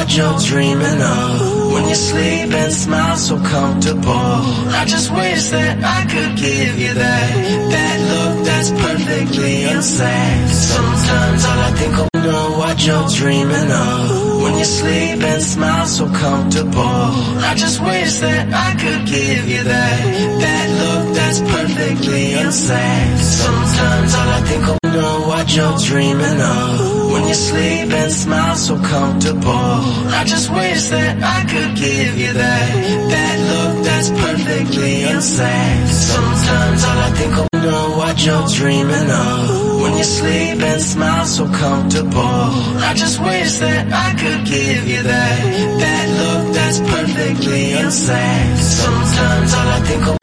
what you're dreaming of. When you sleep and smile so comfortable. I just wish that I could give you that. That look that's perfectly insane Sometimes all I think of know what you're dreaming of. When you sleep and smile so comfortable. I just wish that I could give you that. That look that's perfectly insane Sometimes all I think of know what you're dreaming of When you sleep and smile so comfortable. I just wish that I could give you that That look that's perfectly unsaid Sometimes all I think of know what you're dreaming of. When you sleep and smile so comfortable. I just wish that I could give you that That look that's perfectly unsaid Sometimes all I think of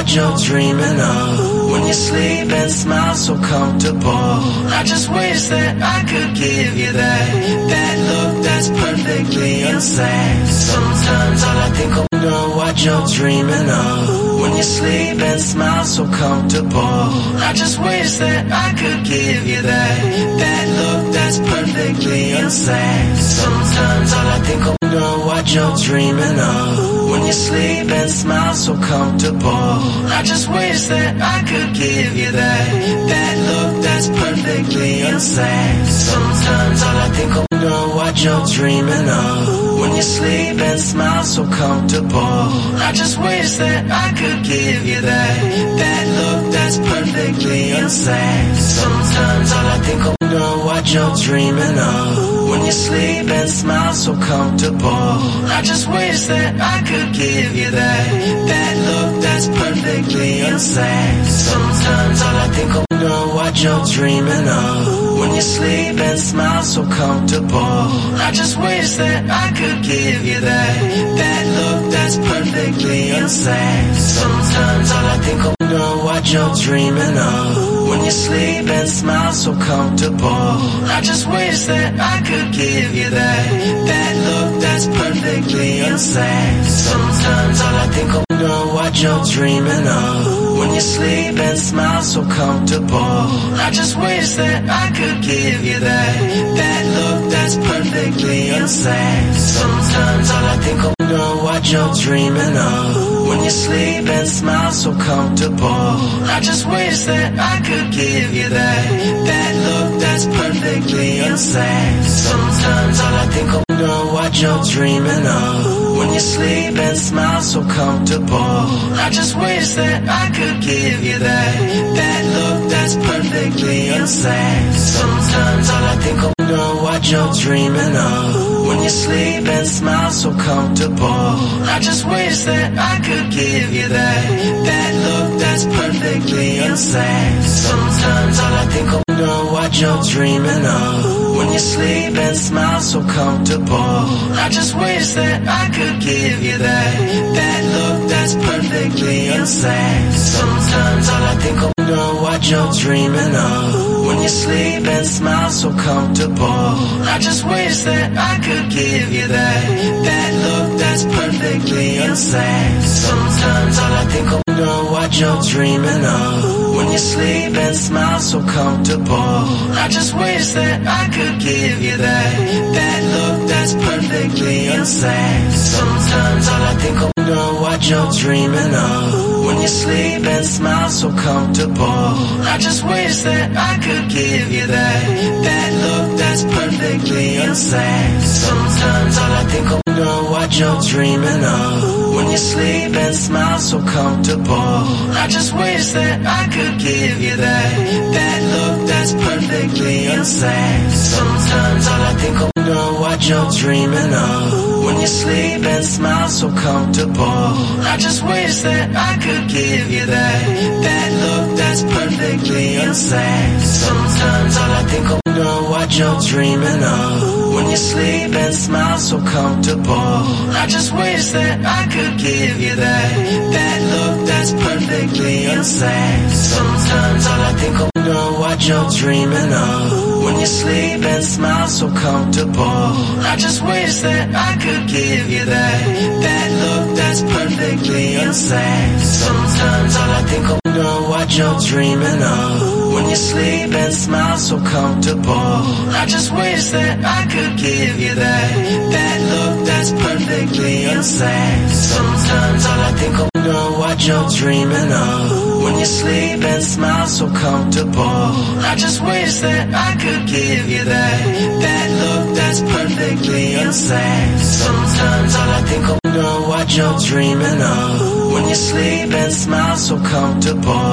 what you're dreaming of. When you sleep and smile so comfortable. I just wish that I could give you that. That look that's perfectly insane Sometimes all I think of know what you're dreaming of. When you sleep and smile so comfortable. I just wish that I could give you that. That look that's perfectly insane Sometimes all I think of know what you're dreaming of When you sleep and smile so comfortable. I just wish that I could give you that That look that's perfectly unsaid. Sometimes all I think of know what you're dreaming of. When you sleep and smile so comfortable I just wish that I could give you that That look that's perfectly unsaid. Sometimes all I think of what you're dreaming of. When you sleep and smile so comfortable. I just wish that I could give you that. That look that's perfectly insane Sometimes all I think of know what you're dreaming of. When you sleep and smile so comfortable. I just wish that I could give you that. That look that's perfectly insane Sometimes all I think of know what you're dreaming of When you sleep and smile so comfortable. I just wish that I could give you that That look that's perfectly unsaid. Sometimes all I think of know what you're dreaming of. When you sleep and smile so comfortable I just wish that I could give you that That look that's perfectly unsaid. Sometimes all I think of what you're dreaming of. When you sleep and smile so comfortable. I just wish that I could give you that. That look that's perfectly unsaid Sometimes all I think of know what you're dreaming of. When you sleep and smile so comfortable. I just wish that I could give you that. That look that's perfectly unsaid Sometimes all I think of know what you're dreaming of When you sleep and smile so comfortable. I just wish that I could give you that That look that's perfectly unsaid. Sometimes all I think of know what you're dreaming of. When you sleep and smile so comfortable I just wish that I could give you that That look that's perfectly unsaid. Sometimes all I think of what you're dreaming of. When you sleep and smile so comfortable. I just wish that I could give you that. That look that's perfectly unsaid. Sometimes all I think of know what you're dreaming of. When you sleep and smile so comfortable. I just wish that I could give you that. That look that's perfectly unsaid. Sometimes all I think of know what you're dreaming of When you sleep and smile so comfortable. I just wish that I could give you that That look that's perfectly unsaid. Sometimes all I think of know what you're dreaming of. When you sleep and smile so comfortable I just wish that I could give you that That look that's perfectly unsaid. Sometimes all I think of what you're dreaming of. When you sleep and smile so comfortable. I just wish that I could give you that. That look that's perfectly insane Sometimes all I think of know what you're dreaming of. When you sleep and smile so comfortable. I just wish that I could give you that. That look that's perfectly insane Sometimes all I think of know what you're dreaming of. When you sleep and smile so comfortable. I just wish that I could give you that. That look that's perfectly unsaid. Sometimes all I think of know what you're dreaming of. When you sleep and smile so comfortable. I just wish that I could give you that. That and sad. Sometimes all I think of what you're dreaming of. When you sleep and smile so comfortable. I just wish that I could give you that. That look that's perfectly unsad. Sometimes all I think of know what you're dreaming of. When you sleep and smile so comfortable.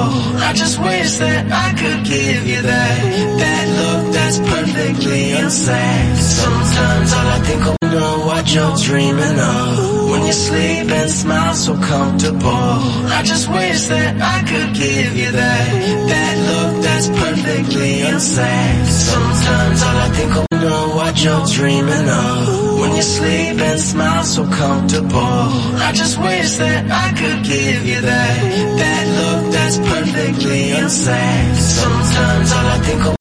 I just wish that I could give you that. That look that's perfectly unsad. Sometimes all I think of know what you're dreaming of. When you sleep and smile so comfortable. I just wish that I could give you that. That look that's perfectly unsad. Sometimes all I think of know what you're dreaming of. When you sleep and smile so comfortable. I just wish that I could give you that. That look that's perfectly unsad. Sometimes all I think of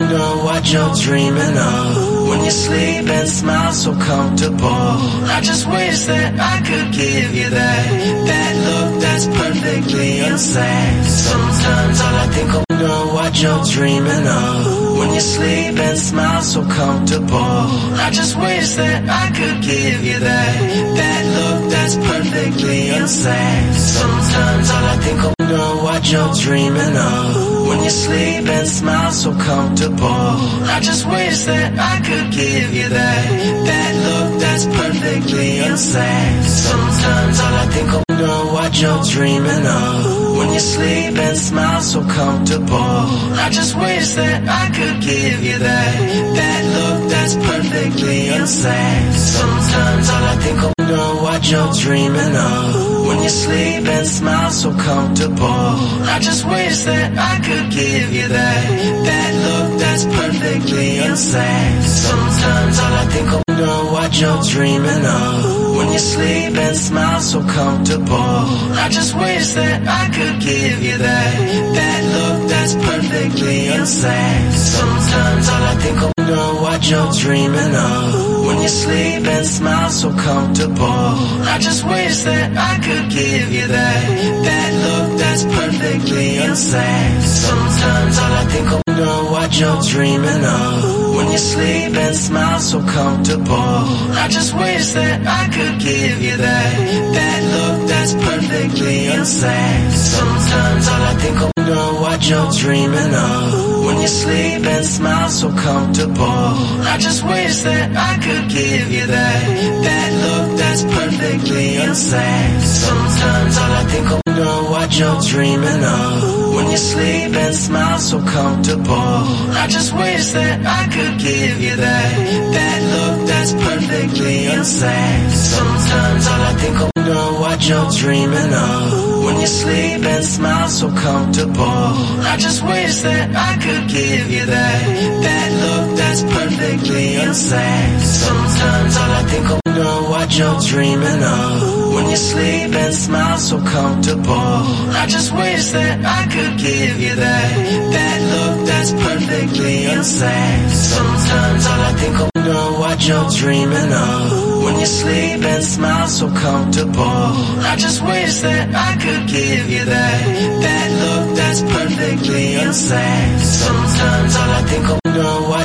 what you're dreaming of. When you sleep and smile so comfortable. I just wish that I could give you that. That look that's perfectly insane Sometimes all I think of know what you're dreaming of. When you sleep and smile so comfortable. I just wish that I could give you that. That look that's perfectly insane Sometimes all I think of know what you're dreaming of. When you sleep and smile so comfortable. I just wish that I could give you that. That look that's perfectly unsad. Sometimes all I think of know what you're dreaming of. When you sleep and smile so comfortable. I just wish that I could give you that. That look that's perfectly unsad. Sometimes all I think of what you're dreaming of. When you sleep and smile so comfortable. I just wish that I could give you that. That look that's perfectly insane Sometimes all I think of know what you're dreaming of. When you sleep and smile so comfortable. I just wish that I could give you that. That look that's perfectly insane Sometimes all I think of know what you're dreaming of. When you sleep and smile so comfortable. I just wish that I could give you that. That look that's perfectly unsad. Sometimes all I think of know what you're dreaming of. When you sleep and smile so comfortable. I just wish that I could give you that. That look that's perfectly unsad. Sometimes all I think of what you're dreaming of. When you sleep and smile so comfortable. I just wish that I could give you that. That look that's perfectly unsad. Sometimes all I think of know what you're dreaming of. When you sleep and smile so comfortable. I just wish that I could give you that. That look that's perfectly unsad. Sometimes all I think of know what you're dreaming of. When you sleep and smile so comfortable. I just wish that I could give you that. That look that's perfectly unsad. Sometimes all I think of know what you're dreaming of. When you sleep and smile so comfortable. I just wish that I could give you that. That look that's perfectly unsad. Sometimes all I think of what you're dreaming of. When you sleep and smile so comfortable. I just wish that I could give you that. That look that's perfectly unsad. Sometimes all I think of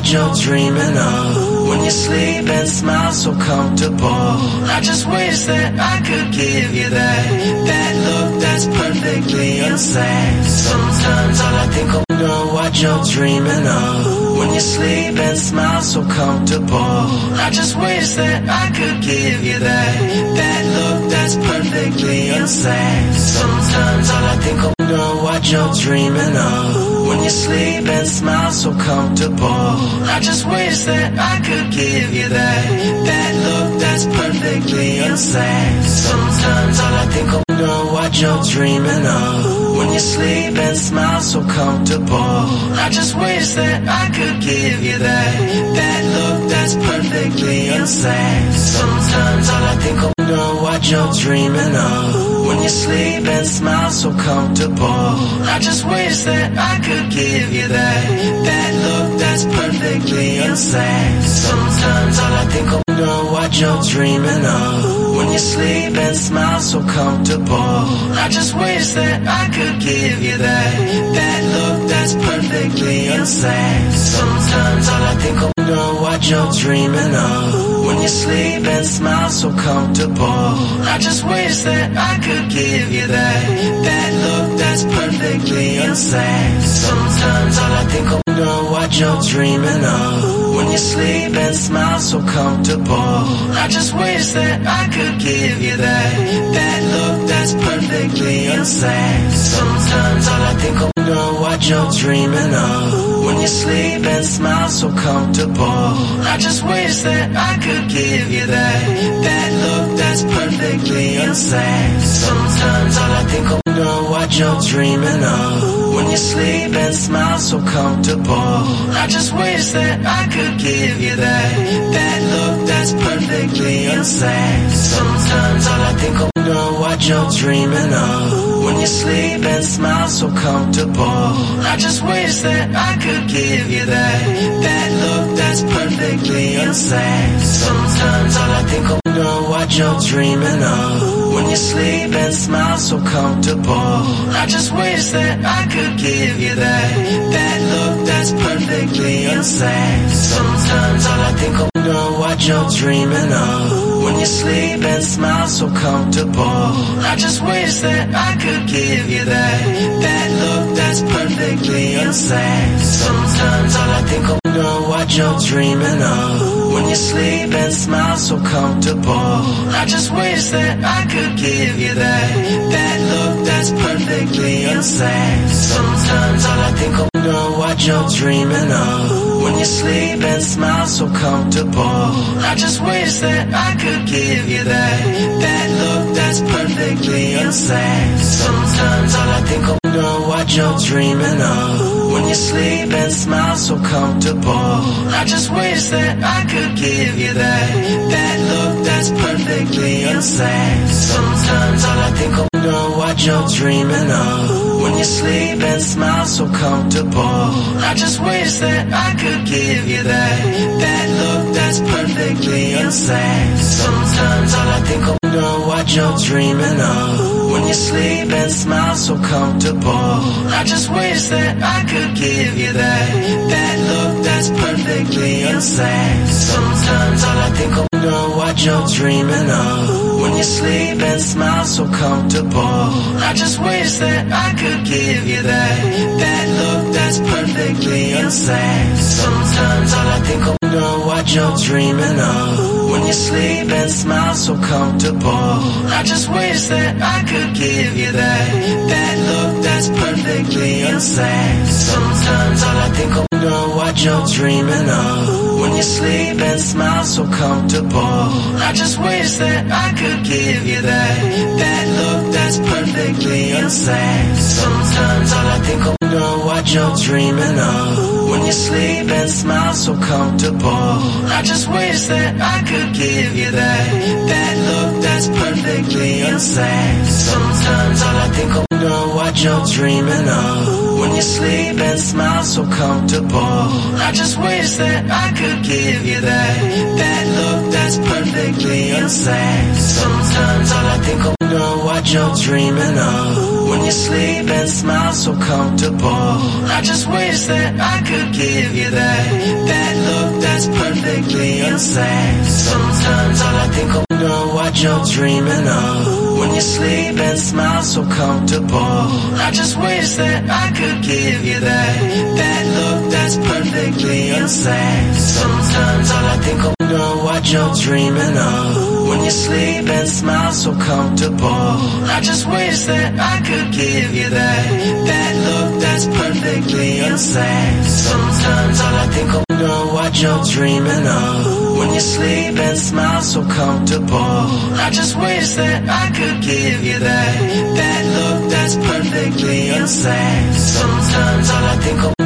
what you're dreaming of. When you sleep and smile so comfortable. I just wish that I could give you that. That look that's perfectly unsad. Sometimes all I think of know what you're dreaming of. When you sleep and smile so comfortable. I just wish that I could give you that. That look that's perfectly unsad. Sometimes all I think of what you're dreaming of. When you sleep and smile so comfortable. I just wish that I could give you that. That look that's perfectly insane Sometimes all I think of know what you're dreaming of. When you sleep and smile so comfortable. I just wish that I could give you that. That look that's perfectly insane Sometimes all I think of what you're dreaming of. When you sleep and smile so comfortable. I just wish that I could give you that. That look that's perfectly insane Sometimes all I think of know what you're dreaming of. When you sleep and smile so comfortable. I just wish that I could give you that, that look that's perfectly insane. Sometimes all I think of know what you're dreaming of. When you sleep and smile so comfortable. I just wish that I could give you that, that look that's perfectly insane. Sometimes all I think of what you're dreaming of. When you sleep and smile so comfortable. I just wish that I could give you that, that look that's perfectly unsaid. Sometimes all I think of know what you're dreaming of. When you sleep and smile so comfortable. I just wish that I could give you that, that look that's perfectly unsaid. Sometimes all I think of what you're dreaming of. When you sleep and smile so comfortable. I just wish that I could give you that, that look that's perfectly insane Sometimes all I think of know what you're dreaming of. When you sleep and smile so comfortable. I just wish that I could give you that, that look that's perfectly insane Sometimes all I think of what you're dreaming of. When you sleep and smile so comfortable. I just wish that I could give you that, that look that's perfectly insane Sometimes all I think of know what you're dreaming of. When you sleep and smile so comfortable. I just wish that I could give you that, that look that's perfectly insane Sometimes all I think of know what you're dreaming of. When you sleep and smile so comfortable. I just wish that I could give you that, that look that's perfectly unsaid. Sometimes all I think of know what you're dreaming of. When you sleep and smile so comfortable. I just wish that I could give you that, that look that's perfectly unsaid. Sometimes all I think of what you're dreaming of. When you sleep and smile so comfortable. I just wish that I could give you that, that look that's perfectly insane Sometimes all I think of know what you're dreaming of. When you sleep and smile so comfortable. I just wish that I could give you that, that look that's perfectly insane Sometimes all I think of know what you're dreaming of. When you sleep and smile so comfortable. I just wish that I could give you that, that look that's perfectly unsaid. Sometimes all I think of know what you're dreaming of. When you sleep and smile so comfortable. I just wish that I could give you that, that look that's perfectly unsaid. Sometimes all I think of what you're dreaming of. When you sleep and smile so comfortable. I just wish that I could give you that, that look that's perfectly insane Sometimes all I think of know what you're dreaming of. When you sleep and smile so comfortable. I just wish that I could give you that, that look that's perfectly insane Sometimes all I think of know what you're dreaming of. When you sleep and smile so comfortable. I just wish that I could give you that, that look that's perfectly unsaid. Sometimes all I think of know what you're dreaming of. When you sleep and smile so comfortable. I just wish that I could give you that, that look that's perfectly unsaid. Sometimes all I think of what you're dreaming of. When you sleep and smile so comfortable. I just wish that I could give you that, that look that's perfectly unsaid. Sometimes all I think of know what you're dreaming of. When you sleep and smile so comfortable. I just wish that I could give you that, that look that's perfectly unsaid. Sometimes all I think of know what you're dreaming of. When you sleep and smile so comfortable. I just wish that I could give you that, that look that's perfectly insane. Sometimes all I think of know what you're dreaming of. When you sleep and smile so comfortable. I just wish that I could give you that, that look that's perfectly insane. Sometimes all I think of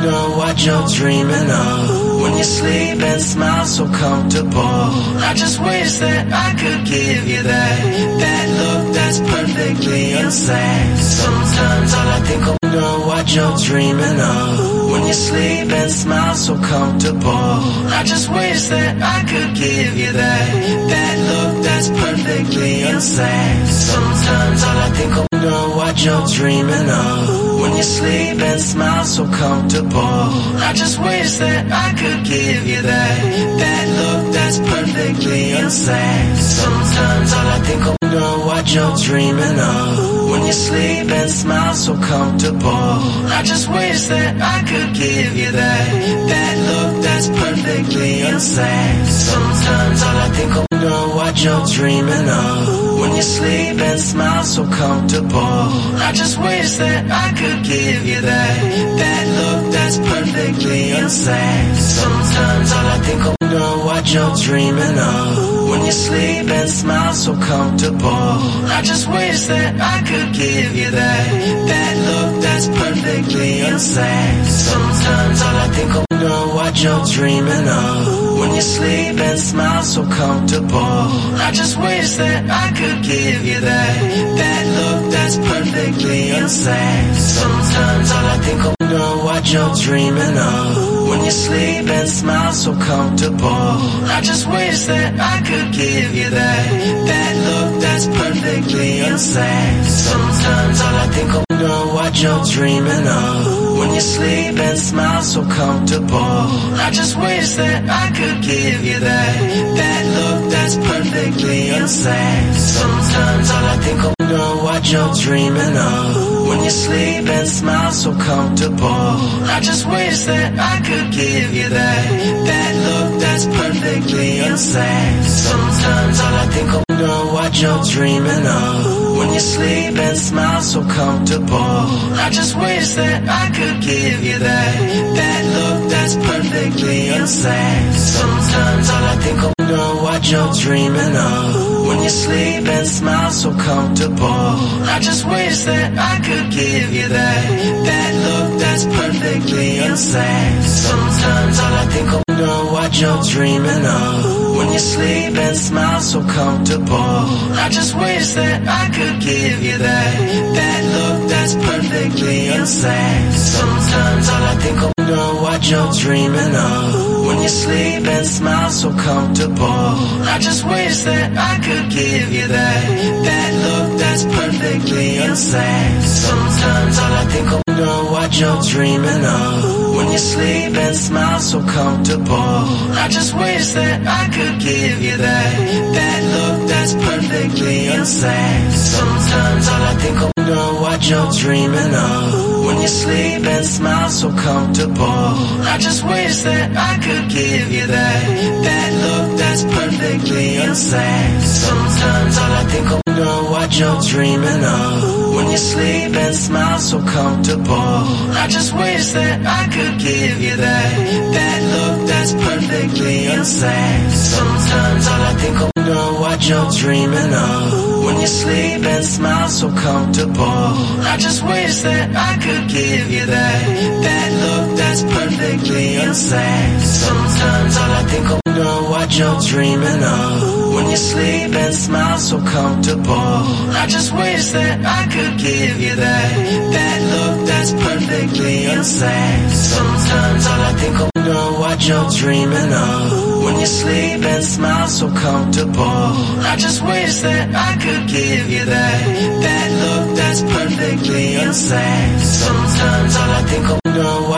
what you're dreaming of. When you sleep and smile so comfortable. I just wish that I could give you that, that look that's perfectly unsaid. Sometimes all I think of know what you're dreaming of. When you sleep and smile so comfortable. I just wish that I could give you that, that look that's perfectly insane. Sometimes all I think of know what you're dreaming of. When you sleep and smile so comfortable. I just wish that I could give you that. That look that's perfectly insane. Sometimes all I think of know what you're dreaming of. When you sleep and smile so comfortable. I just wish that I could give you that. That look that's perfectly insane. Sometimes all I think of what you're dreaming of. When you sleep and smile so comfortable. I just wish that I could give you that. That look that's perfectly insane. Sometimes all I think of know what you're dreaming of. When you sleep and smile so comfortable. I just wish that I could give you that. That look that's perfectly insane. Sometimes all I think of know what you're dreaming of. When you sleep and smile so comfortable. I just wish that I could give you that. That look that's perfectly insane. Sometimes all I think of know what you're dreaming of. When you sleep and smile so comfortable. I just wish that I could give you that. That look that's perfectly insane. Sometimes all I think of what you're dreaming of. When you sleep and smile so comfortable. I just wish that I could give you that. That look that's perfectly insane. Sometimes all I think of know what you're dreaming of. When you sleep and smile so comfortable. I just wish that I could give you that. That look that's perfectly insane. Sometimes all I think of know what you're dreaming of. When you sleep and smile so comfortable. I just wish that I could give you that. That look that's perfectly insane. Sometimes all I think of know what you're dreaming of. When you sleep and smile so comfortable. I just wish that I could give you that. That look that's perfectly insane. Sometimes all I think of what you're dreaming of. When you sleep and smile so comfortable. I just wish that I could give you that. That look that's perfectly insane. Sometimes all I think of know what you're dreaming of. When you sleep and smile so comfortable. I just wish that I could give you that. That look that's perfectly insane. Sometimes all I think of know what you're dreaming of. When you sleep and smile so comfortable. I just wish that I could give you that. That look that's perfectly insane. Sometimes all I think of know what you're dreaming of. When you sleep and smile so comfortable. I just wish that I could give you that. That look that's perfectly insane. Sometimes all I think of what you're dreaming of. When you sleep and smile so comfortable. I just wish that I could give you that. That look that's perfectly insane. Sometimes all I think of know what you're dreaming of. When you sleep and smile so comfortable. I just wish that I could give you that. That look that's perfectly insane. Sometimes all I think of know what you're dreaming of. When you sleep and smile so comfortable. I just wish that I could give you that. That look that's perfectly insane. Sometimes all I think of know what you're dreaming of. When you sleep and smile so comfortable. I just wish that I could give you that. That look that's perfectly insane. Sometimes all I think of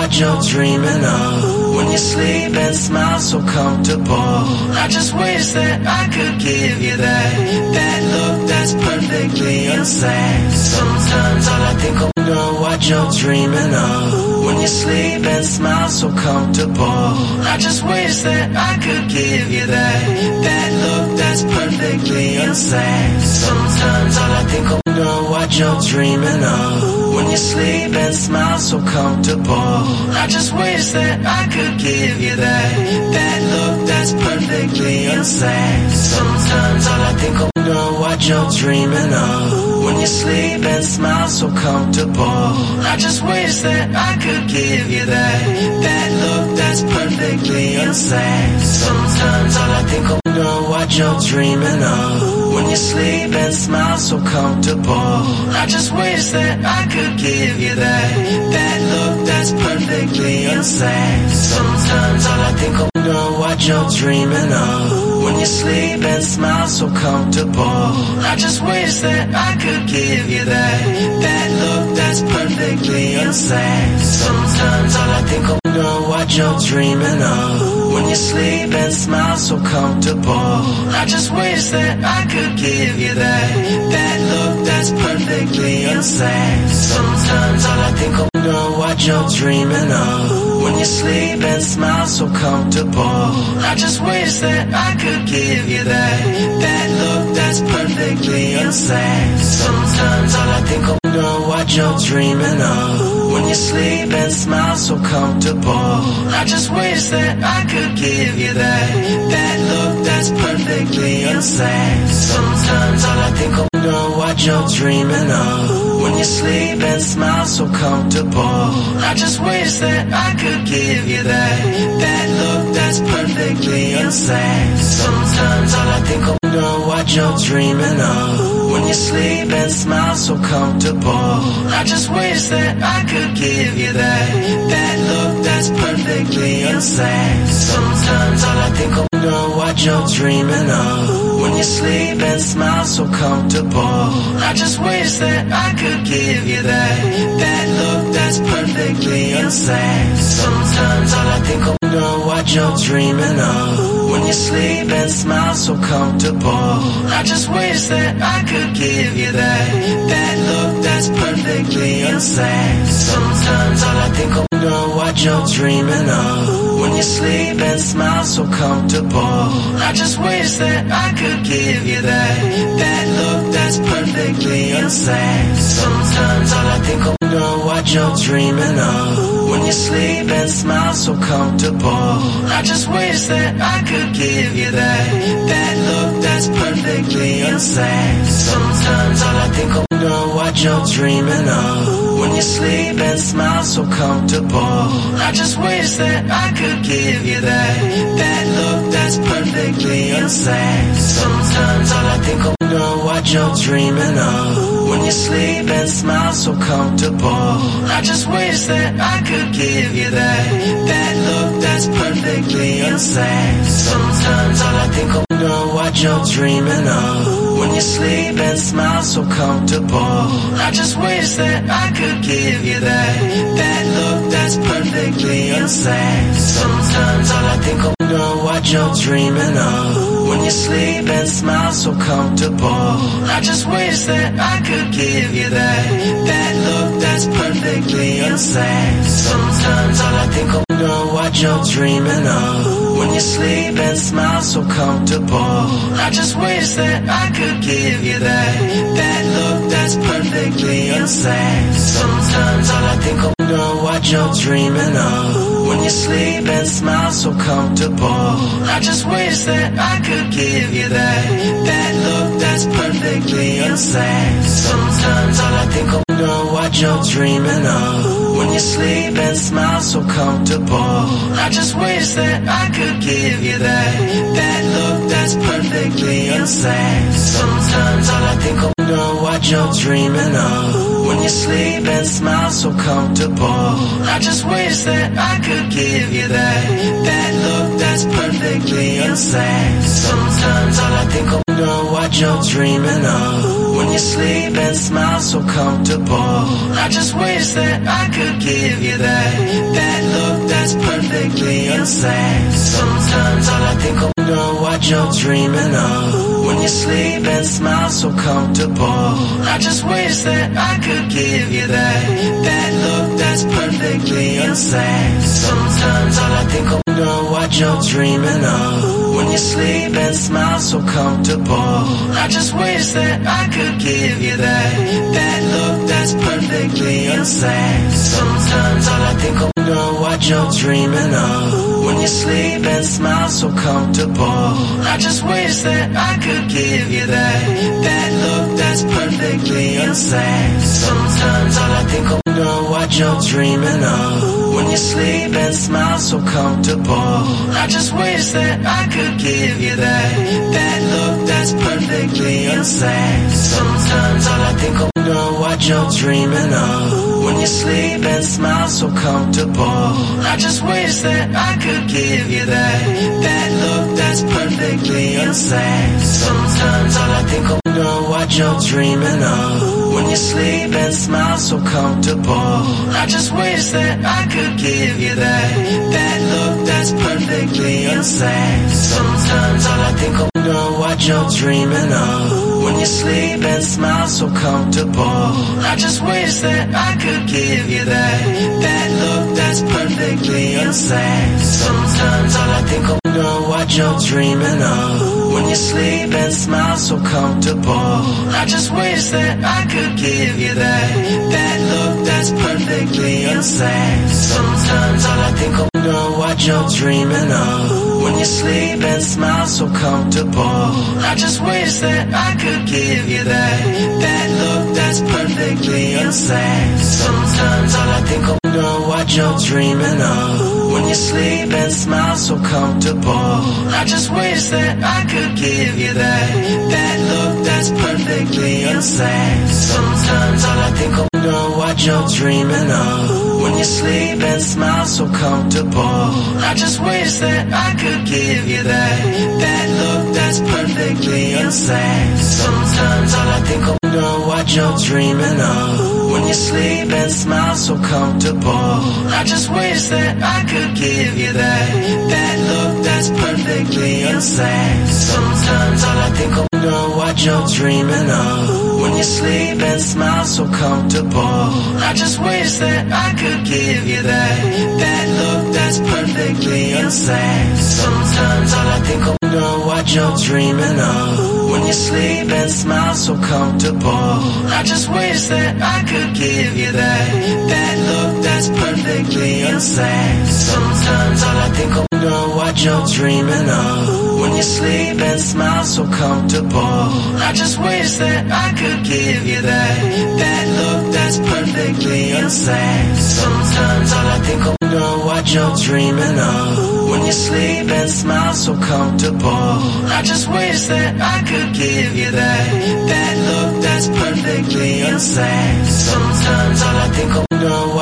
what you're dreaming of. When you sleep and smile so comfortable. I just wish that I could give you that. That look that's perfectly insane. Sometimes all I think of know what you're dreaming of. When you sleep and smile so comfortable. I just wish that I could give you that. That look that's perfectly insane. Sometimes all I think of know what you're dreaming of. When you sleep and smile so comfortable. I just wish that I could give you that. That look that's perfectly insane. Sometimes all I think of know what you're dreaming of. When you sleep and smile so comfortable. I just wish that I could give you that. That look that's perfectly insane. Sometimes all I think of know what you're dreaming of. When you sleep and smile so comfortable. I just wish that I could give you that. That look that's perfectly insane. Sometimes all I think of know what you're dreaming of When you sleep and smile so comfortable I just wish that I could give you that That look that's perfectly insane. Sometimes all I think of know what you're dreaming of When you sleep and smile so comfortable I just wish that I could give you that That look that's perfectly insane. Sometimes all I think of know what you're dreaming of When you sleep and smile so comfortable I just wish that I could give you that That look that's perfectly insane. Sometimes all I think of what you're dreaming of. When you sleep and smile so comfortable. I just wish that I could give you that. That look that's perfectly unsaid. Sometimes all I think of know what you're dreaming of. When you sleep and smile so comfortable. I just wish that I could give you that. That look that's perfectly unsaid. Sometimes all I think of know what you're dreaming of When you sleep and smile so comfortable I just wish that I could give you that That look that's perfectly insane. Sometimes all I think of know what you're dreaming of When you sleep and smile so comfortable I just wish that I could give you that That look that's perfectly insane. Sometimes all I think of what you're dreaming of. When you sleep and smile so comfortable. I just wish that I could give you that. That look that's perfectly insane Sometimes all I think of know what you're dreaming of. When you sleep and smile so comfortable. I just wish that I could give you that. That look that's perfectly insane Sometimes all I think of know what you're dreaming of When you sleep and smile so comfortable. I just wish that I could give you that That look that's perfectly unsaid Sometimes all I think of know what you're dreaming of. When you sleep and smile so comfortable. I just wish that I could give you that That look that's perfectly unsaid Sometimes all I think of what you're dreaming of. When you sleep and smile so comfortable. I just wish that I could give you that. That look that's perfectly unsaid Sometimes all I think what you're dreaming of. When you sleep and smile so comfortable. I just wish that I could give you that. That look that's perfectly unsaid Sometimes all I think of know what you're dreaming of. When you sleep and smile so comfortable. I just wish that I could give you that. That that's perfectly unsaid. Sometimes all I think of know what you're dreaming of. When you sleep and smile so comfortable. I just wish that I could give you that. That look that's perfectly unsaid. Sometimes all I think of know what you're dreaming of. When you sleep and smile so comfortable. I just wish that I could give you that. That look that's perfectly unsaid. Sometimes all I think what you're dreaming of. When you sleep and smile so comfortable. I just wish that I could give you that. That look that's perfectly insane Sometimes all I think of know what you're dreaming of When you sleep and smile so comfortable. I just wish that I could give you that That look that's perfectly unsaid. Sometimes all I think of know what you're dreaming of. When you sleep and smile so comfortable I just wish that I could give you that That look that's perfectly unsaid. Sometimes all I think of what you're dreaming of. When you sleep and smile so comfortable. I just wish that I could give you that. That look that's perfectly unsaid Sometimes all I think of know what you're dreaming of. When you sleep and smile so comfortable. I just wish that I could give you that. That look that's perfectly unsaid Sometimes all I think of what you're dreaming of. When you sleep and smile so comfortable. I just wish that I could give you that. That look that's perfectly unsaid Sometimes all I think of know what you're dreaming of. When you sleep and smile so comfortable. I just wish that I could give you that. That look that's perfectly unsaid Sometimes all I think of what you're dreaming of. When you sleep and smile so comfortable. I just wish that I could give you that. That look that's perfectly unsaid. Sometimes all I think of know what you're dreaming of. When you sleep and smile so comfortable. I just wish that I could give you that. That look that's perfectly unsaid. Sometimes all I think of know what you're dreaming of When you sleep and smile so comfortable. I just wish that I could give you that That look that's perfectly unsaid. Sometimes all I think of know what you're dreaming of. When you sleep and smile so comfortable I just wish that I could give you that That look that's perfectly unsaid. Sometimes all I think of what you're dreaming of. When you sleep and smile so comfortable. I just wish that I could give you that. That look that's perfectly insane Sometimes all I think of know what you're dreaming of. When you sleep and smile so comfortable. I just wish that I could give you that. That look that's perfectly insane Sometimes all I think of know what you're dreaming of When you sleep and smile so comfortable. I just wish that I could give you that That look that's perfectly unsaid. Sometimes all I think of know what you're dreaming of. When you sleep and smile so comfortable I just wish that I could give you that That look that's perfectly unsaid. Sometimes all I think of what you're dreaming of. When you sleep and smile so comfortable. I just wish that I could give you that. That look that's perfectly unsaid. Sometimes all I think of know what you're dreaming of. When you sleep and smile so comfortable. I just wish that I could give you that. That look that's perfectly unsaid. Sometimes all I think of know what you're dreaming of When you sleep and smile so comfortable. I just wish that I could give you that That look that's perfectly unsaid Sometimes all I think of know what you're dreaming of. When you sleep and smile so comfortable. I just wish that I could give you that That look that's perfectly unsaid Sometimes all I think of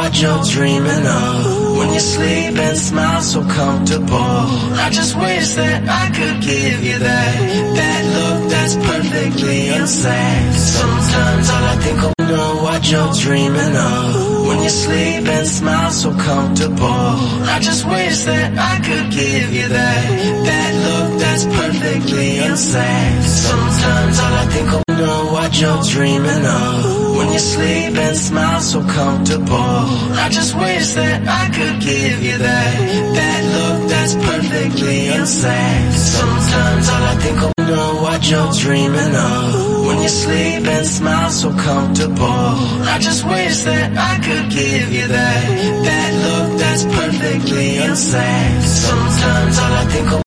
what you're dreaming of. When you sleep and smile so comfortable. I just wish that I could give you that. That look that's perfectly insane Sometimes all I think of know what you're dreaming of. When you sleep and smile so comfortable. I just wish that I could give you that. That look that's perfectly insane Sometimes all I think of know what you're dreaming of When you sleep and smile so comfortable. I just wish that I could give you that That look that's perfectly unsaid Sometimes all I think of know what you're dreaming of. When you sleep and smile so comfortable I just wish that I could give you that That look that's perfectly unsaid Sometimes all I think of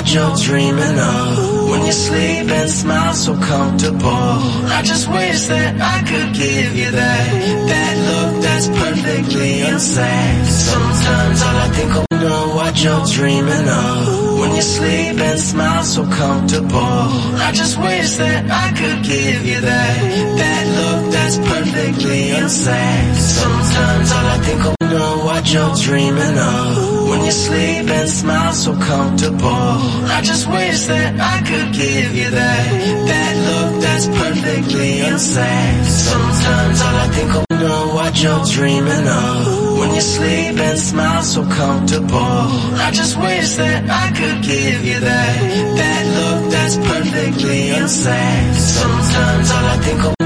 what you're dreaming of. When you sleep and smile so comfortable. I just wish that I could give you that. That look that's perfectly insane Sometimes all I think of know what you're dreaming of. When you sleep and smile so comfortable. I just wish that I could give you that. That look that's perfectly insane Sometimes all I think of know what you're dreaming of When you sleep and smile so comfortable. I just wish that I could give you that That look that's perfectly unsaid. Sometimes all I think of know what you're dreaming of. When you sleep and smile so comfortable I just wish that I could give you that That look that's perfectly unsaid. Sometimes all I think of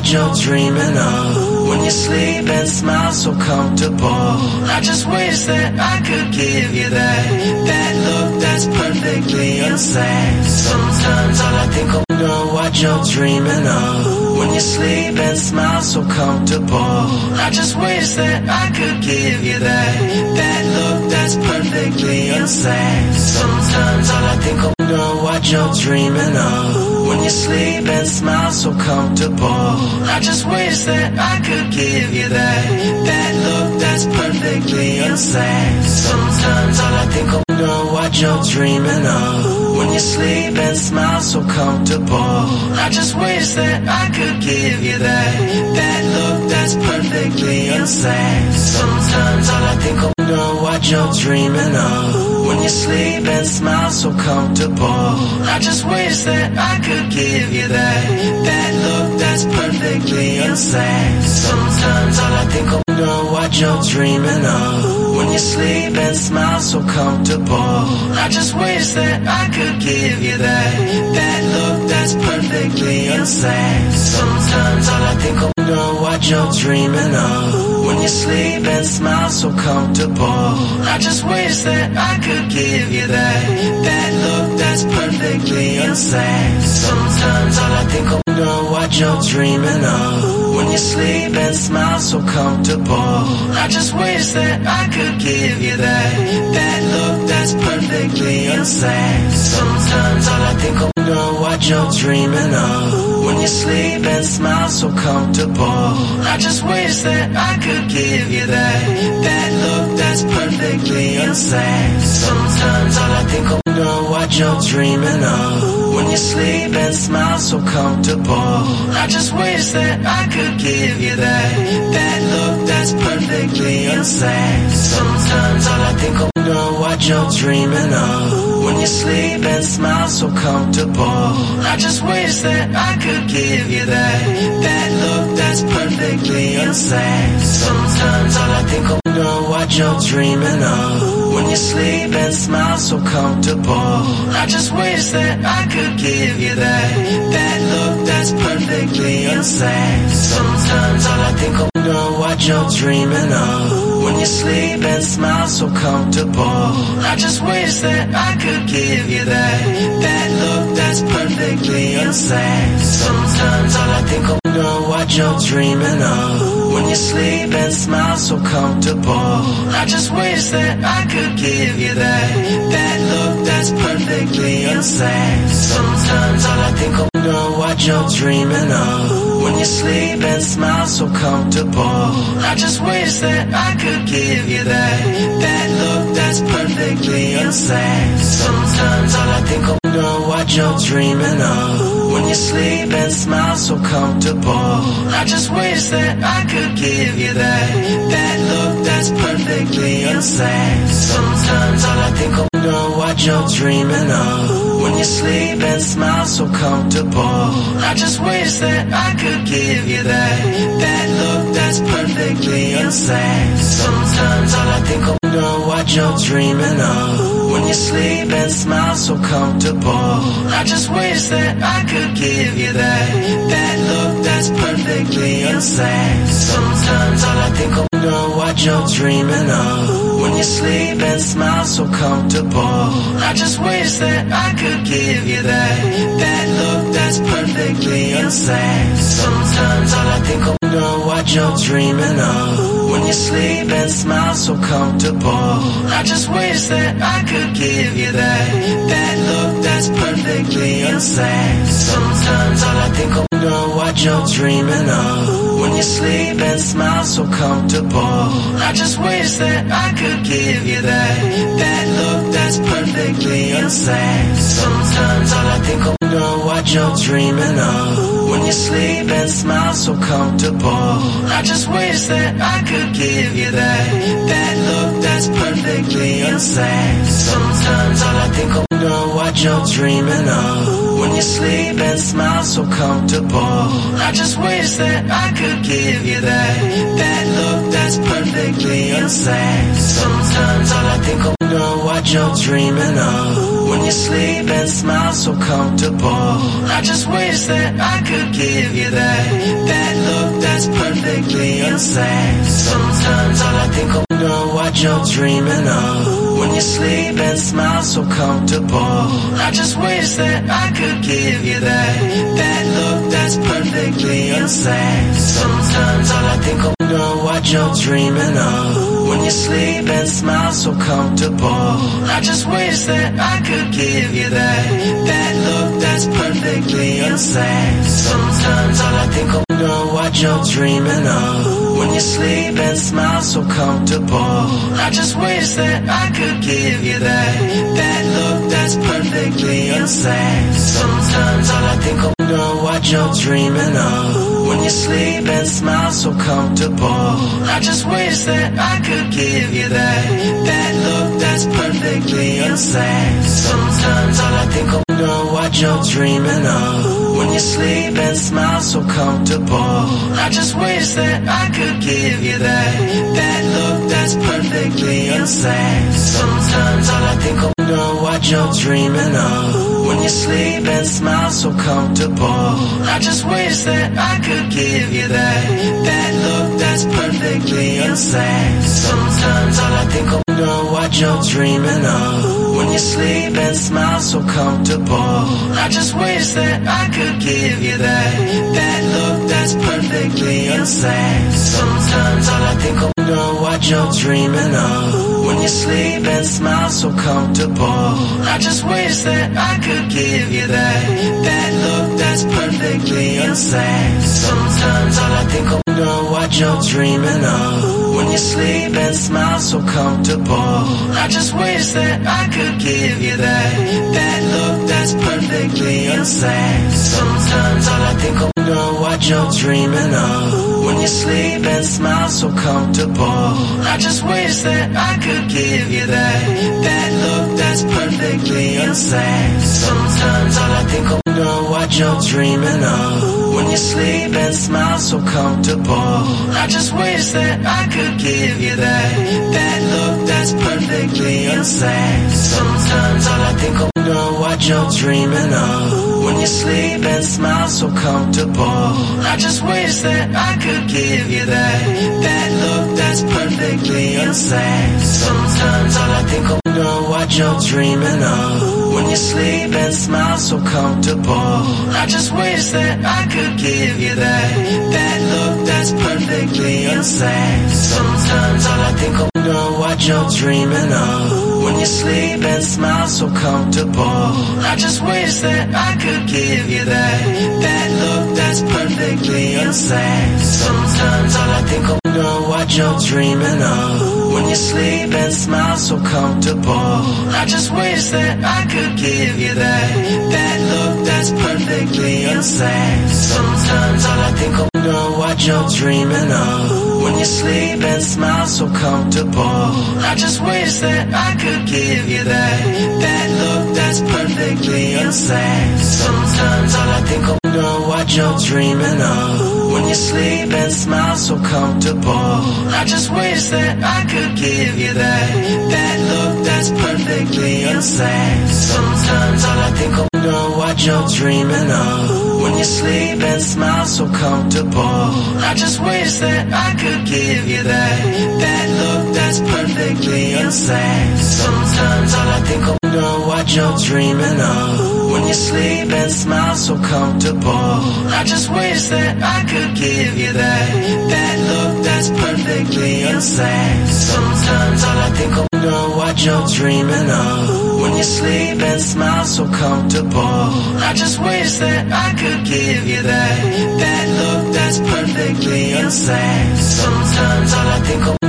what you're dreaming of. When you sleep and smile so comfortable. I just wish that I could give you that. That look that's perfectly unsaid. Sometimes all I think of know what you're dreaming of. When you sleep and smile so comfortable. I just wish that I could give you that. That look that's perfectly unsaid. Sometimes all I think of know what you're dreaming of When you sleep and smile so comfortable. I just wish that I could give you that, that look that's perfectly unsaid. Sometimes all I think of know what you're dreaming of. When you sleep and smile so comfortable. I just wish that I could give you that, that look that's perfectly unsaid. Sometimes all I think of what you're dreaming of. When you sleep and smile so comfortable. I just wish that I could give you that, that look that's perfectly insane Sometimes all I think of know what you're dreaming of. When you sleep and smile so comfortable. I just wish that I could give you that, that look that's perfectly insane Sometimes all I think of know what you're dreaming of. When you sleep and smile so comfortable. I just wish that I could give you that, that look that's perfectly insane. Sometimes all I think of know what you're dreaming of. When you sleep and smile so comfortable. I just wish that I could give you that, that look that's perfectly insane. Sometimes all I think of what you're dreaming of. When you sleep and smile so comfortable. I just wish that I could give you that, that look that's perfectly unsaid. Sometimes all I think of know what you're dreaming of. When you sleep and smile so comfortable. I just wish that I could give you that, that look that's perfectly unsaid. Sometimes all I think of know what you're dreaming of. When you sleep and smile so comfortable. I just wish that I could give you that, that look that's perfectly insane. Sometimes all I think of know what you're dreaming of. When you sleep and smile so comfortable. I just wish that I could give you that, that look that's perfectly insane. Sometimes all I think of what you're dreaming of. When you sleep and smile so comfortable. I just wish that I could give you that, that look that's perfectly unsaid. Sometimes all I think of know what you're dreaming of. When you sleep and smile so comfortable. I just wish that I could give you that, that look that's perfectly unsaid. Sometimes all I think of know what you're dreaming of. When you sleep and smile so comfortable. I just wish that I could give you that, that look that's perfectly insane Sometimes all I think of know what you're dreaming of. When you sleep and smile so comfortable. I just wish that I could give you that, that look that's perfectly insane Sometimes all I think of what you're dreaming of. When you sleep and smile so comfortable. I just wish that I could give you that, that look that's perfectly insane Sometimes all I think of know what you're dreaming of. When you sleep and smile so comfortable. I just wish that I could give you that, that look that's perfectly insane Sometimes all I think of know what you're dreaming of. When you sleep and smile so comfortable. I just wish that I could give you that, that look that's perfectly unsaid. Sometimes all I think of know what you're dreaming of. When you sleep and smile so comfortable. I just wish that I could give you that, that look that's perfectly unsaid. Sometimes all I think of what you're dreaming of. When you sleep and smile so comfortable. I just wish that I could give you that, that look that's perfectly insane Sometimes all I think of know what you're dreaming of. When you sleep and smile so comfortable. I just wish that I could give you that, that look that's perfectly insane Sometimes all I think of know what you're dreaming of. When you sleep and smile so comfortable. I just wish that I could give you that, that look that's perfectly unsaid. Sometimes all I think of know what you're dreaming of. When you sleep and smile so comfortable. I just wish that I could give you that, that look that's perfectly unsaid. Sometimes all I think of what you're dreaming of. When you sleep and smile so comfortable. I just wish that I could give you that, that look that's perfectly insane Sometimes all I think of know what you're dreaming of. When you sleep and smile so comfortable. I just wish that I could give you that, that look that's perfectly unsaid. Sometimes all I think of know what you're dreaming of. When you sleep and smile so comfortable. I just wish that I could give you that. That look that's perfectly unsaid. Sometimes all I think of know what you're dreaming of. When you sleep and smile so comfortable. I just wish that I could give you that. That look that's perfectly unsaid. Sometimes all I think of what you're dreaming of. When you sleep and smile so comfortable. I just wish that I could give you that. That look that's perfectly unsaid. Sometimes all I think of know what you're dreaming of. When you sleep and smile so comfortable. I just wish that I could give you that. That look that's perfectly unsaid. Sometimes all I think of know what you're dreaming of. When you sleep and smile so comfortable. I just wish that I could give you that. That look that's perfectly insane. Sometimes all I think of know what you're dreaming of. When you sleep and smile so comfortable. I just wish that I could give you that. That look that's perfectly insane. Sometimes all I think of what you're dreaming of. When you sleep and smile so comfortable. I just wish that I could give you that. That look that's perfectly unsaid. Sometimes all I think of know what you're dreaming of. When you sleep and smile so comfortable. I just wish that I could give you that. That look that's perfectly unsaid. Sometimes all I think of know what you're dreaming of. When you sleep and smile so comfortable. I just wish that I could give you that. That look that's perfectly insane. Sometimes all I think of know what you're dreaming of. When you sleep and smile so comfortable. I just wish that I could give you that. That look that's perfectly insane. Sometimes all I think of what you're dreaming of. When you sleep and smile so comfortable. I just wish that I could give you that. That look that's perfectly unsaid. Sometimes all I think of know what you're dreaming of. When you sleep and smile so comfortable. I just wish that I could give you that. That look that's perfectly unsaid. Sometimes all I think of know what you're dreaming of. When you sleep and smile so comfortable. I just wish that I could give you that. That look that's perfectly insane. Sometimes all I think of know what you're dreaming of. When you sleep and smile so comfortable. I just wish that I could give you that. That look that's perfectly insane. Sometimes all I think of what you're dreaming of. When you sleep and smile so comfortable. I just wish that I could give you that. That look that's perfectly unsaid. Sometimes all I think of know what you're dreaming of. When you sleep and smile so comfortable. I just wish that I could give you that. That look that's perfectly unsaid. Sometimes all I think of know what you're dreaming of. When you sleep and smile so comfortable. I just wish that I could give you that. That look that's perfectly unsaid. Sometimes all I think of know what you're dreaming of. When you sleep and smile so comfortable. I just wish that I could give you that. That look that's perfectly unsaid. Sometimes all I think of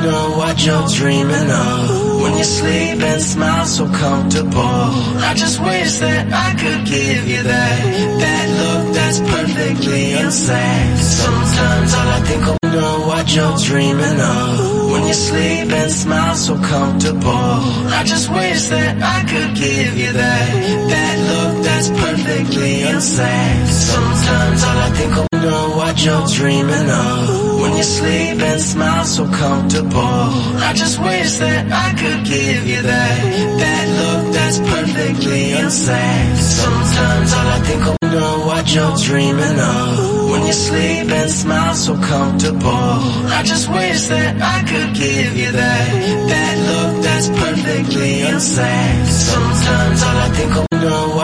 what you're dreaming of. When you sleep and smile so comfortable. I just wish that I could give you that. That look that's perfectly insane Sometimes all I think of know what you're dreaming of. When you sleep and smile so comfortable. I just wish that I could give you that. That look that's perfectly insane Sometimes all I think of know what you're dreaming of. When you sleep and smile so comfortable. I just wish that I could give you that. That look that's perfectly unsaid. Sometimes all I think of know what you're dreaming of. When you sleep and smile so comfortable. I just wish that I could give you that. That look that's perfectly unsaid. Sometimes all I think of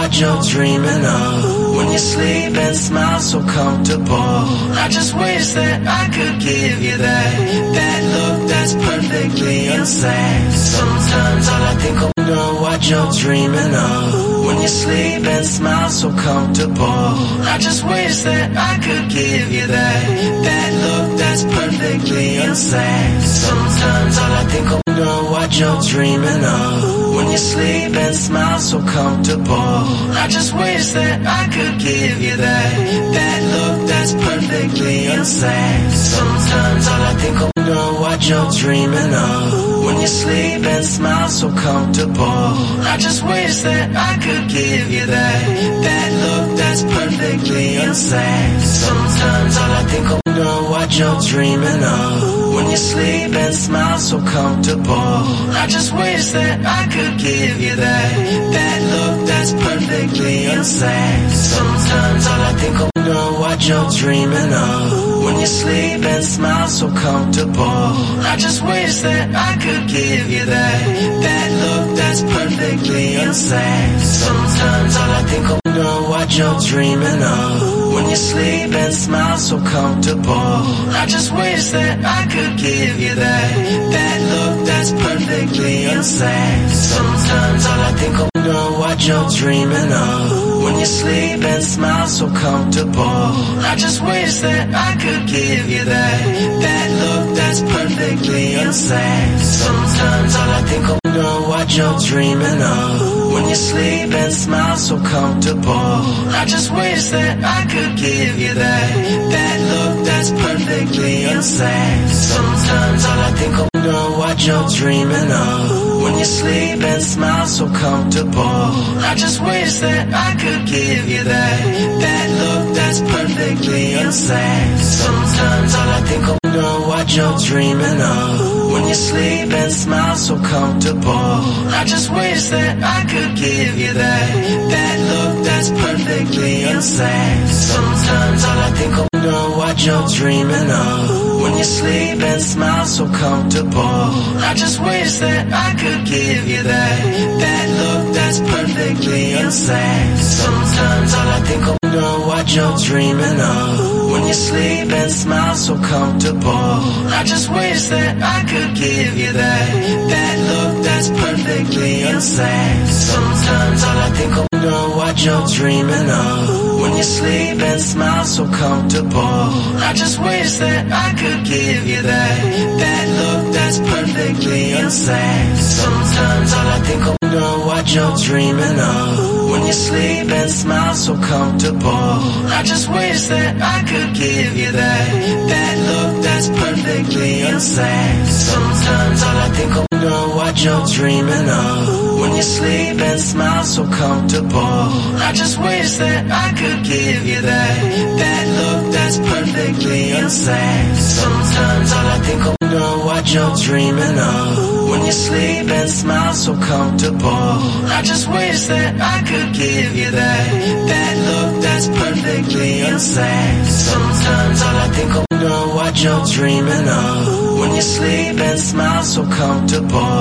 what you're dreaming of. When you sleep and smile so comfortable. I just wish that I could give you that. That look that's perfectly insane Sometimes all I think of know what you're dreaming of When you sleep and smile so comfortable I just wish that I could give you that That look that's perfectly insane Sometimes all I think of know what you're dreaming of When you sleep and smile so comfortable. I just wish that I could give you that That look that's perfectly unsaid. Sometimes all I think of know what you're dreaming of. When you sleep and smile so comfortable I just wish that I could give you that That look that's perfectly unsaid. Sometimes all I think of what you're dreaming of. When you sleep and smile so comfortable. I just wish that I could give you that. That look that's perfectly unsaid. Sometimes all I think of know what you're dreaming of. When you sleep and smile so comfortable. I just wish that I could give you that. That look that's perfectly unsaid. Sometimes all I think of know what you're dreaming of When you sleep and smile so comfortable. I just wish that I could give you that That look that's perfectly unsaid. Sometimes all I think of know what you're dreaming of. When you sleep and smile so comfortable I just wish that I could give you that That look that's perfectly unsaid. Sometimes all I think of what you're dreaming of. When you sleep and smile so comfortable. I just wish that I could give you that. That look that's perfectly unsaid. Sometimes all I think of know what you're dreaming of. When you sleep and smile so comfortable. I just wish that I could give you that. That look that's perfectly unsaid. Sometimes all I think of know what you're dreaming of When you sleep and smile so comfortable I just wish that I could give you that That look that's perfectly insane. Sometimes all I think of know what you're dreaming of When you sleep and smile so comfortable I just wish that I could give you that That look that's perfectly insane. Sometimes all I think of what you're dreaming of. When you sleep and smile so comfortable. I just wish that I could give you that. That look that's perfectly unsaid. Sometimes all I think of know what you're dreaming of. When you sleep and smile so comfortable. I just wish that I could give you that. That look that's perfectly unsaid. Sometimes all I think of know what you're dreaming of When you sleep and smile so comfortable I just wish that I could give you that That look that's perfectly insane. Sometimes all I think of know what you're dreaming of When you sleep and smile so comfortable I just wish that I could give you that That look that's perfectly insane. Sometimes all I think of what you're dreaming of. When you sleep and smile so comfortable. I just wish that I could give you that. That look that's perfectly insane Sometimes all I think of know what you're dreaming of. When you sleep and smile so comfortable.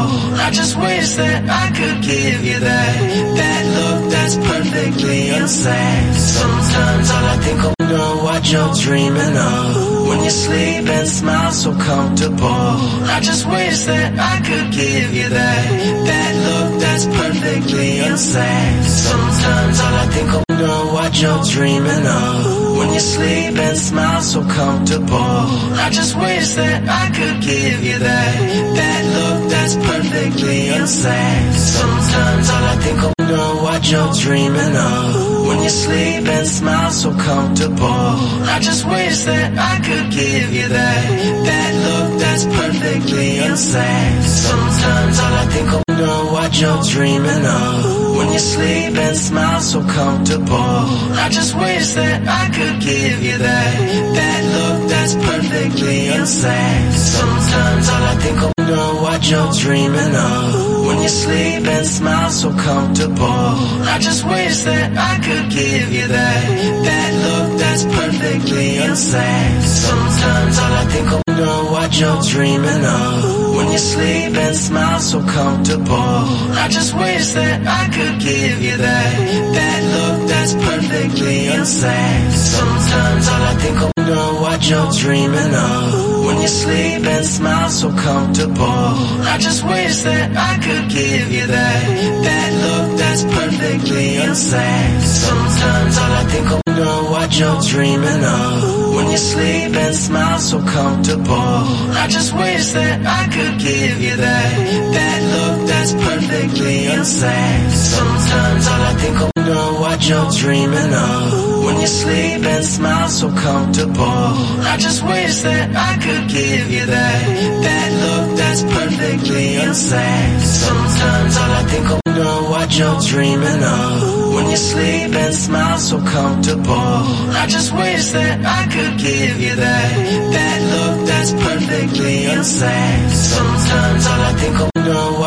I just wish that I could give you that. That look that's perfectly insane Sometimes all I think of know what you're dreaming of When you sleep and smile so comfortable. I just wish that I could give you that That look that's perfectly unsaid Sometimes all I think of know what you're dreaming of. When you sleep and smile so comfortable. I just wish that I could give you that That look that's perfectly unsaid Sometimes all I think of what you're dreaming of. When you sleep and smile so comfortable. I just wish that I could give you that. That look that's perfectly insane Sometimes all I think of know what you're dreaming of. When you sleep and smile so comfortable. I just wish that I could give you that. That look that's perfectly insane Sometimes all I think of know what you're dreaming of When you sleep and smile so comfortable. I just wish that I could give you that That look that's perfectly unsaid. Sometimes all I think of know what you're dreaming of. When you sleep and smile so comfortable I just wish that I could give you that That look that's perfectly unsaid. Sometimes all I think of what you're dreaming of. When you sleep and smile so comfortable. I just wish that I could give you that. That look that's perfectly insane Sometimes all I think of know what you're dreaming of. When you sleep and smile so comfortable. I just wish that I could give you that. That look that's perfectly insane Sometimes all I think of know what you're dreaming of When you sleep and smile so comfortable. I just wish that I could give you that That look that's perfectly unsaid. Sometimes all I think of know what you're dreaming of. When you sleep and smile so comfortable I just wish that I could give you that That look that's perfectly unsaid. Sometimes all I think of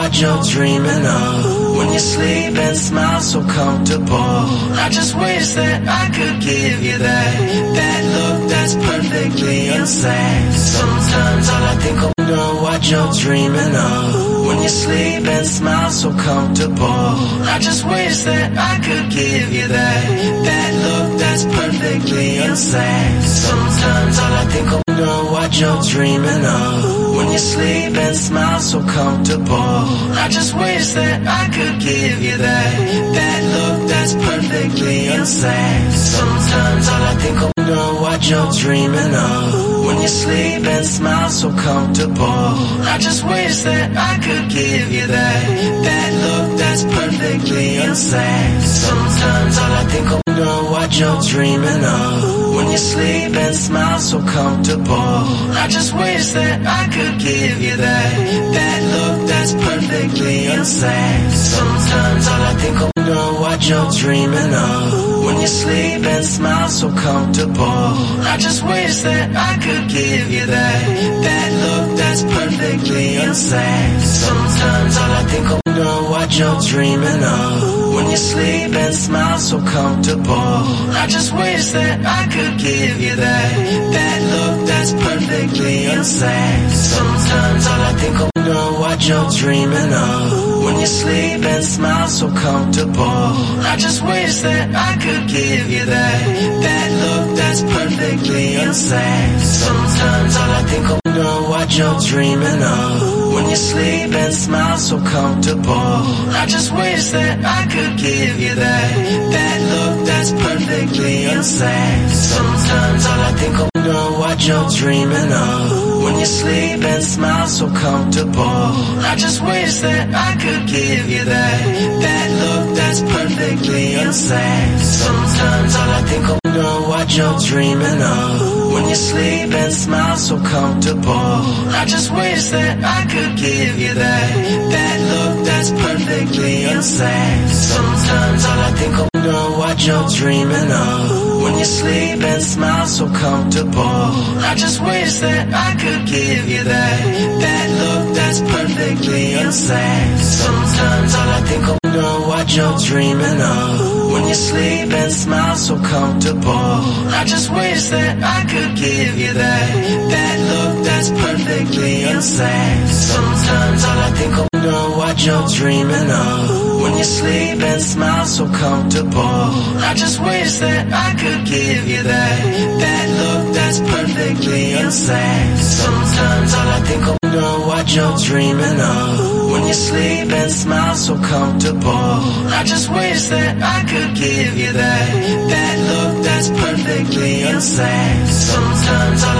what you're dreaming of. When you sleep and smile so comfortable. I just wish that I could give you that. That look that's perfectly unsaid Sometimes all I think of know what you're dreaming of. When you sleep and smile so comfortable. I just wish that I could give you that. That look that's perfectly unsaid Sometimes all I think of know what you're dreaming of When you sleep and smile so comfortable. I just wish that I could give you that That look that's perfectly unsaid. Sometimes all I think of know what you're dreaming of. When you sleep and smile so comfortable I just wish that I could give you that That look that's perfectly unsaid. Sometimes all I think of what you're dreaming of. When you sleep and smile so comfortable. I just wish that I could give you that. That look that's perfectly unsaid. Sometimes all I think of know what you're dreaming of. When you sleep and smile so comfortable. I just wish that I could give you that. That look that's perfectly unsaid. Sometimes all I think of know what you're dreaming of When you sleep and smile so comfortable. I just wish that I could give you that That look that's perfectly unsaid. Sometimes all I think of know what you're dreaming of. When you sleep and smile so comfortable I just wish that I could give you that That look that's perfectly unsaid. Sometimes what you're dreaming of. When you sleep and smile so comfortable. I just wish that I could give you that. That look that's perfectly insane Sometimes all I think of know what you're dreaming of. When you sleep and smile so comfortable. I just wish that I could give you that. That look that's perfectly insane Sometimes all I think of know what you're dreaming of When you sleep and smile so comfortable. I just wish that I could give you that That look that's perfectly unsaid. Sometimes all I think of know what you're dreaming of. When you sleep and smile so comfortable I just wish that I could give you that That look that's perfectly unsaid. Sometimes all I think of what you're dreaming of. When you sleep and smile so comfortable. I just wish that I could give you that. That look that's perfectly unsaid. Sometimes all I think of what you're dreaming of. When you sleep and smile so comfortable. I just wish that I could give you that. That look that's perfectly insane Sometimes all I think of know what you're dreaming of. When you sleep and smile so comfortable. I just wish that I could give you that. That look that's perfectly insane Sometimes all